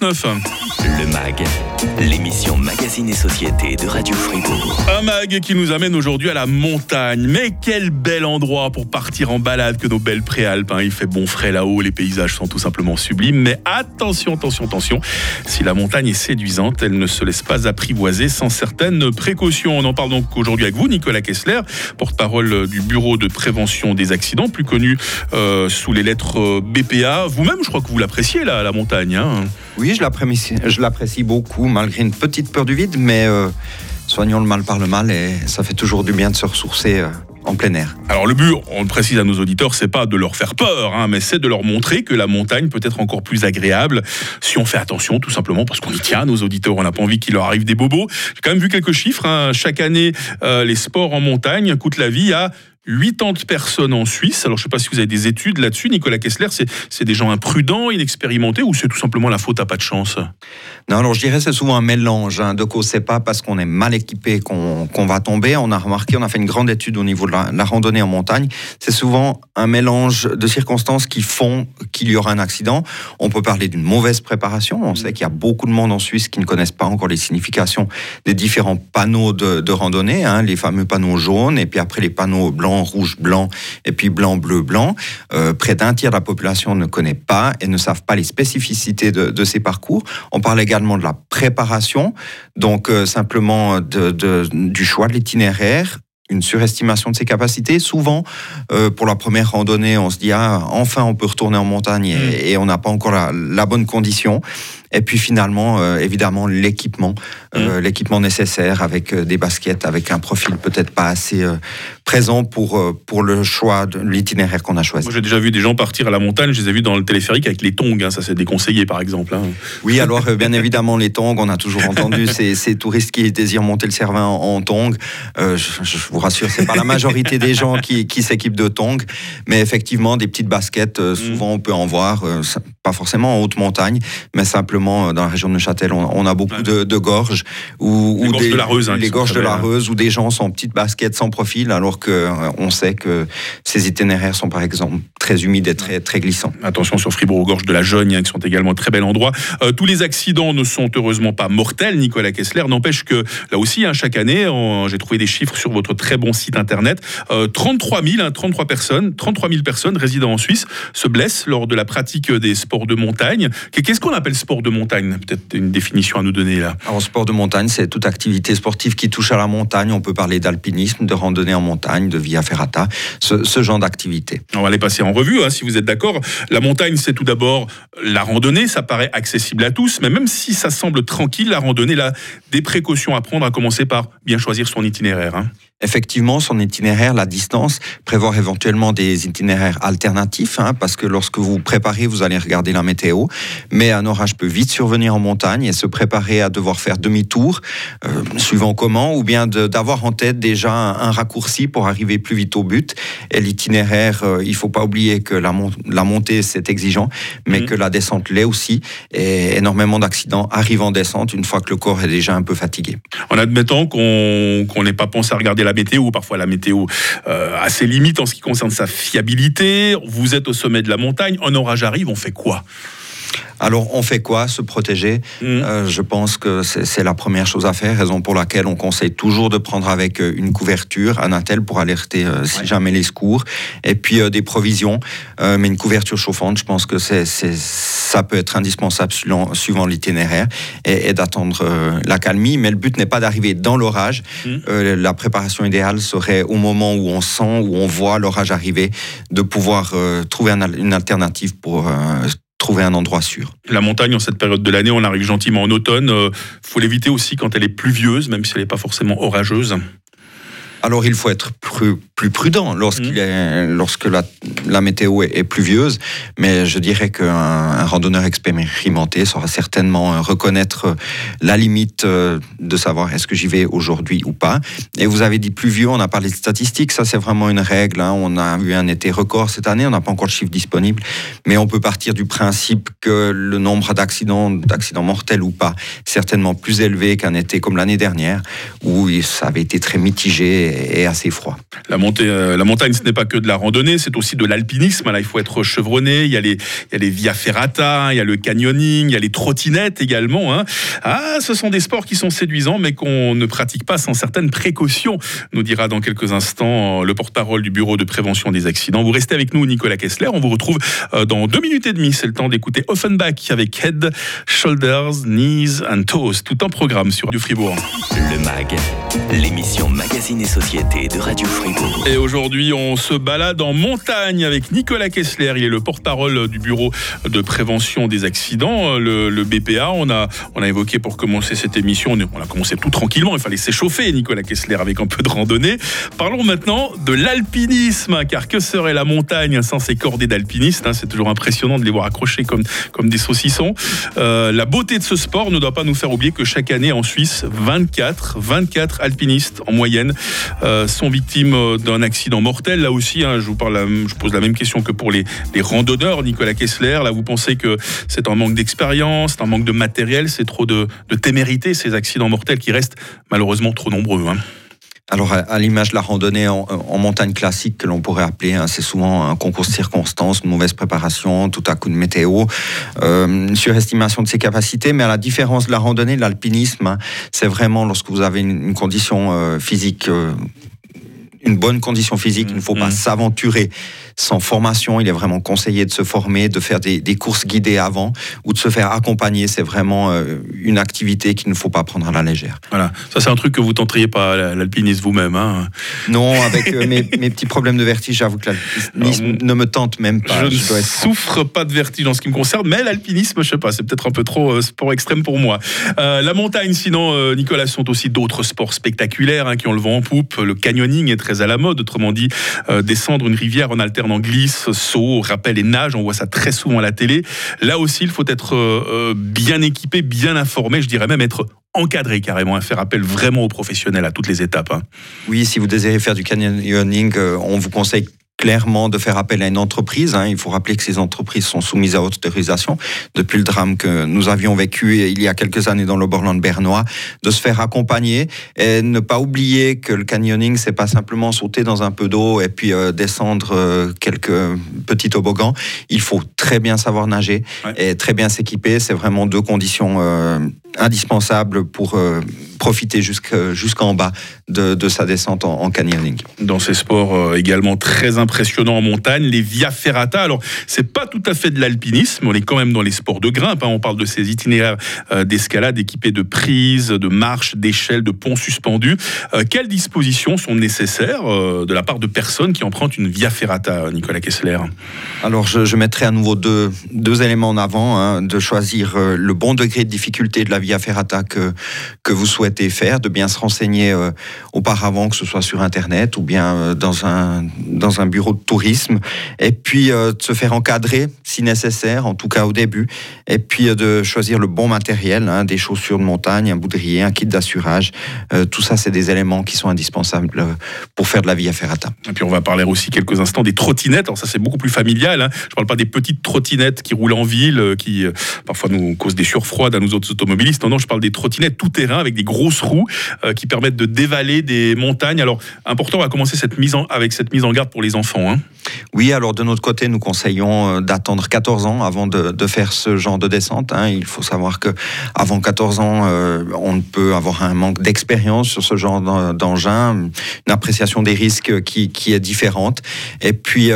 Le MAG, l'émission Magazine et Société de Radio Fribourg. Un MAG qui nous amène aujourd'hui à la montagne. Mais quel bel endroit pour partir en balade que nos belles préalpes. Hein. Il fait bon frais là-haut, les paysages sont tout simplement sublimes. Mais attention, attention, attention. Si la montagne est séduisante, elle ne se laisse pas apprivoiser sans certaines précautions. On en parle donc aujourd'hui avec vous, Nicolas Kessler, porte-parole du Bureau de prévention des accidents, plus connu euh, sous les lettres euh, BPA. Vous-même, je crois que vous l'appréciez, là, la montagne. Hein. Oui, je l'apprécie, beaucoup, malgré une petite peur du vide, mais euh, soignons le mal par le mal et ça fait toujours du bien de se ressourcer. Euh, en plein air. Alors le but, on le précise à nos auditeurs, c'est pas de leur faire peur, hein, mais c'est de leur montrer que la montagne peut être encore plus agréable si on fait attention, tout simplement parce qu'on y tient. Nos auditeurs, on n'a pas envie qu'il leur arrive des bobos. J'ai quand même vu quelques chiffres. Hein. Chaque année, euh, les sports en montagne coûtent la vie à 80 personnes en Suisse. Alors, je ne sais pas si vous avez des études là-dessus. Nicolas Kessler, c'est des gens imprudents, inexpérimentés, ou c'est tout simplement la faute à pas de chance? Non, alors je dirais c'est souvent un mélange. Hein. Donc, c'est pas parce qu'on est mal équipé qu'on va tomber. On a remarqué, on a fait une grande étude au niveau de la, randonnée en montagne. C'est souvent un mélange de circonstances qui font qu'il y aura un accident. On peut parler d'une mauvaise préparation. On sait qu'il y a beaucoup de monde en Suisse qui ne connaissent pas encore les significations des différents panneaux de, randonnée, hein. les fameux panneaux jaunes, et puis après les panneaux blancs rouge, blanc, et puis blanc, bleu, blanc. Euh, près d'un tiers de la population ne connaît pas et ne savent pas les spécificités de, ces parcours. On parle également de la préparation, donc euh, simplement du choix de l'itinéraire, une surestimation de ses capacités. Souvent, euh, pour la première randonnée, on se dit ah, enfin on peut retourner en montagne et, mm. on n'a pas encore la, bonne condition. Et puis finalement, euh, évidemment, l'équipement, euh, mmh. l'équipement nécessaire avec euh, des baskets, avec un profil peut-être pas assez présent pour, pour le choix de l'itinéraire qu'on a choisi. Moi, j'ai déjà vu des gens partir à la montagne, je les ai vus dans le téléphérique avec les tongs, hein, ça c'est déconseillé par exemple. Hein. Oui, alors bien évidemment, les tongs, on a toujours entendu ces, ces touristes qui désirent monter le Cervin en, tongs. Je, vous rassure, c'est pas la majorité des gens qui, qui s'équipent de tongs, mais effectivement, des petites baskets, mmh. souvent on peut en voir, pas forcément en haute montagne, mais simplement euh, dans la région de Neuchâtel, on, a beaucoup de, gorges ou les gorges des, de la Reuse, hein, les gorges de la Reuse où des gens sont en petites baskets sans profil, alors que euh, on sait que ces itinéraires sont par exemple très humides et très très glissants. Attention sur Fribourg aux gorges de la Jogne, hein, qui sont également très bel endroit. Euh, tous les accidents ne sont heureusement pas mortels, Nicolas Kessler. N'empêche que là aussi, hein, chaque année, j'ai trouvé des chiffres sur votre très bon site internet. 33 000, 33 personnes, 33 000 personnes résidant en Suisse se blessent lors de la pratique des sports de montagne. Qu'est-ce qu'on appelle sport de montagne? Peut-être une définition à nous donner là. En sport de montagne, c'est toute activité sportive qui touche à la montagne. On peut parler d'alpinisme, de randonnée en montagne, de via ferrata, ce, genre d'activité. On va les passer en revue, hein, si vous êtes d'accord. La montagne, c'est tout d'abord la randonnée. Ça paraît accessible à tous, mais même si ça semble tranquille, la randonnée, là, des précautions à prendre, à commencer par bien choisir son itinéraire. Hein effectivement son itinéraire, la distance, prévoir éventuellement des itinéraires alternatifs, hein, parce que lorsque vous préparez, vous allez regarder la météo, mais un orage peut vite survenir en montagne et se préparer à devoir faire demi-tour, euh, suivant comment, ou bien d'avoir en tête déjà un, raccourci pour arriver plus vite au but. Et l'itinéraire, euh, il faut pas oublier que la, la montée, c'est exigeant, mais mmh. que la descente l'est aussi, et énormément d'accidents arrivent en descente une fois que le corps est déjà un peu fatigué. En admettant qu'on n'ait pas pensé à regarder la météo, parfois la météo euh, a ses limites en ce qui concerne sa fiabilité. Vous êtes au sommet de la montagne, un orage arrive, on fait quoi? Alors, on fait quoi Se protéger? Mmh. euh, Je pense que c'est la première chose à faire, raison pour laquelle on conseille toujours de prendre avec euh, une couverture, un attel pour alerter euh, si jamais les secours, et puis des provisions, mais une couverture chauffante, je pense que c'est ça peut être indispensable suivant, l'itinéraire, et, d'attendre la calmie. Mais le but n'est pas d'arriver dans l'orage. Mmh. la préparation idéale serait au moment où on sent, où on voit l'orage arriver, de pouvoir trouver une alternative pour trouver un endroit sûr. La montagne, en cette période de l'année, on arrive gentiment en automne. Il euh, faut l'éviter aussi quand elle est pluvieuse, même si elle n'est pas forcément orageuse. Alors il faut être plus, plus prudent lorsqu'il mmh. est, lorsque la, la météo est, pluvieuse, mais je dirais qu'un un randonneur expérimenté saura certainement euh, reconnaître euh, la limite euh, de savoir est-ce que j'y vais aujourd'hui ou pas. Et vous avez dit pluvieux, on a parlé de statistiques, ça c'est vraiment une règle. Hein. On a eu un été record cette année, on n'a pas encore de chiffre disponible, mais on peut partir du principe que le nombre d'accidents, d'accidents mortels ou pas, certainement plus élevé qu'un été comme l'année dernière, où ça avait été très mitigé est, assez froid. La, montée, euh, la montagne, ce n'est pas que de la randonnée, c'est aussi de l'alpinisme. Là, il faut être chevronné. Il y, a les, il y a les via ferrata, il y a le canyoning, il y a les trottinettes également. Hein. Ah, ce sont des sports qui sont séduisants, mais qu'on ne pratique pas sans certaines précautions, nous dira dans quelques instants le porte-parole du Bureau de prévention des accidents. Vous restez avec nous, Nicolas Kessler. On vous retrouve euh, dans deux minutes et demie. C'est le temps d'écouter Offenbach avec Head, Shoulders, Knees and Toes. Tout un programme sur Radio Fribourg. Le MAG, l'émission Magazine et Société de Radio Fribourg. Et aujourd'hui, on se balade en montagne avec Nicolas Kessler. Il est le porte-parole du Bureau de prévention des accidents, le, BPA. On a, on a évoqué pour commencer cette émission, on a commencé tout tranquillement. Il fallait s'échauffer, Nicolas Kessler, avec un peu de randonnée. Parlons maintenant de l'alpinisme, car que serait la montagne sans ses cordées d'alpinistes hein? C'est toujours impressionnant de les voir accrochés comme, comme des saucissons. Euh, la beauté de ce sport ne doit pas nous faire oublier que chaque année en Suisse, 24, 24 alpinistes en moyenne euh, sont victimes euh, d'un accident mortel. Là aussi, hein, je vous parle, je pose la même question que pour les, les randonneurs, Nicolas Kessler. Là, vous pensez que c'est un manque d'expérience, c'est un manque de matériel, c'est trop de, de témérité, ces accidents mortels qui restent malheureusement trop nombreux. Hein. Alors, à, l'image de la randonnée en, montagne classique que l'on pourrait appeler, hein, c'est souvent un concours de circonstances, une mauvaise préparation, tout à coup de météo, euh, une surestimation de ses capacités. Mais à la différence de la randonnée, l'alpinisme, hein, c'est vraiment lorsque vous avez une, condition euh, physique euh, une bonne condition physique. Il ne faut pas mm-hmm. s'aventurer sans formation. Il est vraiment conseillé de se former, de faire des, courses guidées avant ou de se faire accompagner. C'est vraiment euh, une activité qu'il ne faut pas prendre à la légère. Voilà, ça c'est un truc que vous tenteriez pas l'alpinisme vous-même. Hein non, avec euh, mes, petits problèmes de vertige, j'avoue que l'alpinisme ne me tente même pas. Je, ne souffre pas de vertige en ce qui me concerne, mais l'alpinisme, je sais pas, c'est peut-être un peu trop euh, sport extrême pour moi. la montagne, sinon, Nicolas, sont aussi d'autres sports spectaculaires hein, qui ont le vent en poupe. Le canyoning est très à la mode, autrement dit, descendre une rivière en alternant glisse, saut, rappel et nage. On voit ça très souvent à la télé. Là aussi, il faut être euh, euh, bien équipé, bien informé, je dirais même être encadré carrément, faire appel vraiment aux professionnels à toutes les étapes. Hein. Oui, si vous désirez faire du canyoning, euh, on vous conseille clairement de faire appel à une entreprise. Hein. Il faut rappeler que ces entreprises sont soumises à autorisation depuis le drame que nous avions vécu il y a quelques années dans le Borland bernois, de se faire accompagner et ne pas oublier que le canyoning, c'est pas simplement sauter dans un peu d'eau et puis euh, descendre euh, quelques petits toboggans. Il faut très bien savoir nager et très bien s'équiper. C'est vraiment deux conditions euh, indispensables pour profiter jusqu'en bas de, sa descente en, canyoning. Dans ces sports euh, également très impressionnants en montagne, les via ferrata. Alors, c'est pas tout à fait de l'alpinisme, on est quand même dans les sports de grimpe. Hein. On parle de ces itinéraires euh, d'escalade équipés de prises, de marches, d'échelles, de ponts suspendus. Euh, quelles dispositions sont nécessaires de la part de personnes qui empruntent une via ferrata, Nicolas Kessler? Alors, je, mettrai à nouveau deux, deux éléments en avant. Hein, de choisir le bon degré de difficulté de la via ferrata que, que vous souhaitez faire, de bien se renseigner euh, auparavant, que ce soit sur Internet ou bien euh, dans, un, dans un bureau de tourisme, et puis euh, de se faire encadrer si nécessaire, en tout cas au début, et puis de choisir le bon matériel, hein, des chaussures de montagne, un boudrier, un kit d'assurage. tout ça, c'est des éléments qui sont indispensables pour faire de la vie à Ferrata. Et puis on va parler aussi quelques instants des trottinettes. Alors ça, c'est beaucoup plus familial. Hein. Je ne parle pas des petites trottinettes qui roulent en ville, qui parfois nous causent des surfroides à nous autres automobilistes. Non, non, je parle des trottinettes tout terrain avec des gros grosses roues euh, qui permettent de dévaler des montagnes. Alors, important, on va commencer cette mise en, avec cette mise en garde pour les enfants. Hein. Oui, alors de notre côté, nous conseillons euh, d'attendre 14 ans avant de, faire ce genre de descente. Hein. Il faut savoir que avant 14 ans, euh, on peut avoir un manque d'expérience sur ce genre d'engin, une appréciation des risques qui, est différente. Et puis,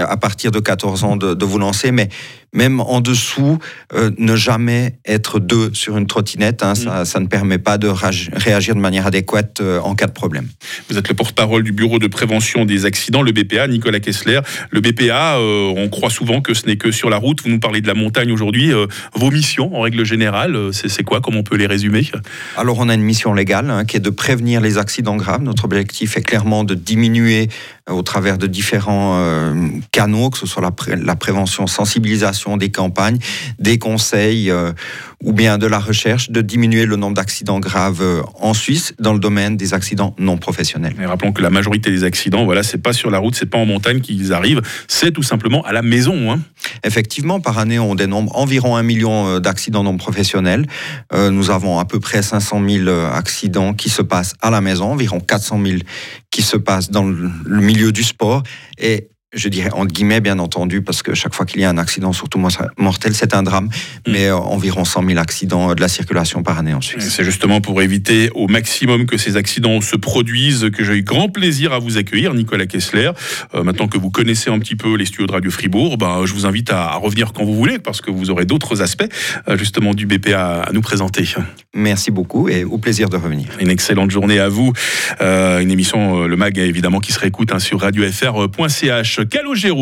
à partir de 14 ans, de, de vous lancer. Mais même en dessous, euh, ne jamais être deux sur une trottinette. Hein, mm. ça, ne permet pas de réagir de manière adéquate euh, en cas de problème. Vous êtes le porte-parole du Bureau de prévention des accidents, le BPA, Nicolas Kessler. Le BPA, euh, on croit souvent que ce n'est que sur la route. Vous nous parlez de la montagne aujourd'hui. vos missions, en règle générale, c'est quoi? Comment on peut les résumer? Alors, on a une mission légale hein, qui est de prévenir les accidents graves. Notre objectif est clairement de diminuer au travers de différents canaux, que ce soit la, prévention, sensibilisation, des campagnes, des conseils ou bien de la recherche, de diminuer le nombre d'accidents graves en Suisse dans le domaine des accidents non professionnels. Et rappelons que la majorité des accidents, voilà, c'est pas sur la route, c'est pas en montagne qu'ils arrivent, c'est tout simplement à la maison. Hein. Effectivement, par année, on dénombre environ un million d'accidents non professionnels. nous avons à peu près 500 000 accidents qui se passent à la maison, environ 400 000 qui se passent dans le milieu du sport. Et je dirais entre guillemets bien entendu, parce que chaque fois qu'il y a un accident, surtout mortel, c'est un drame, mm. mais euh, environ 100 000 accidents de la circulation par année en Suisse. C'est justement pour éviter au maximum que ces accidents se produisent que j'ai eu grand plaisir à vous accueillir, Nicolas Kessler. Euh, maintenant que vous connaissez un petit peu les studios de Radio Fribourg, ben, je vous invite à, revenir quand vous voulez, parce que vous aurez d'autres aspects euh, justement du BPA à nous présenter. Merci beaucoup et au plaisir de revenir. Une excellente journée à vous. une émission, le MAG évidemment, qui se réécoute hein, sur radiofr.ch. Calogero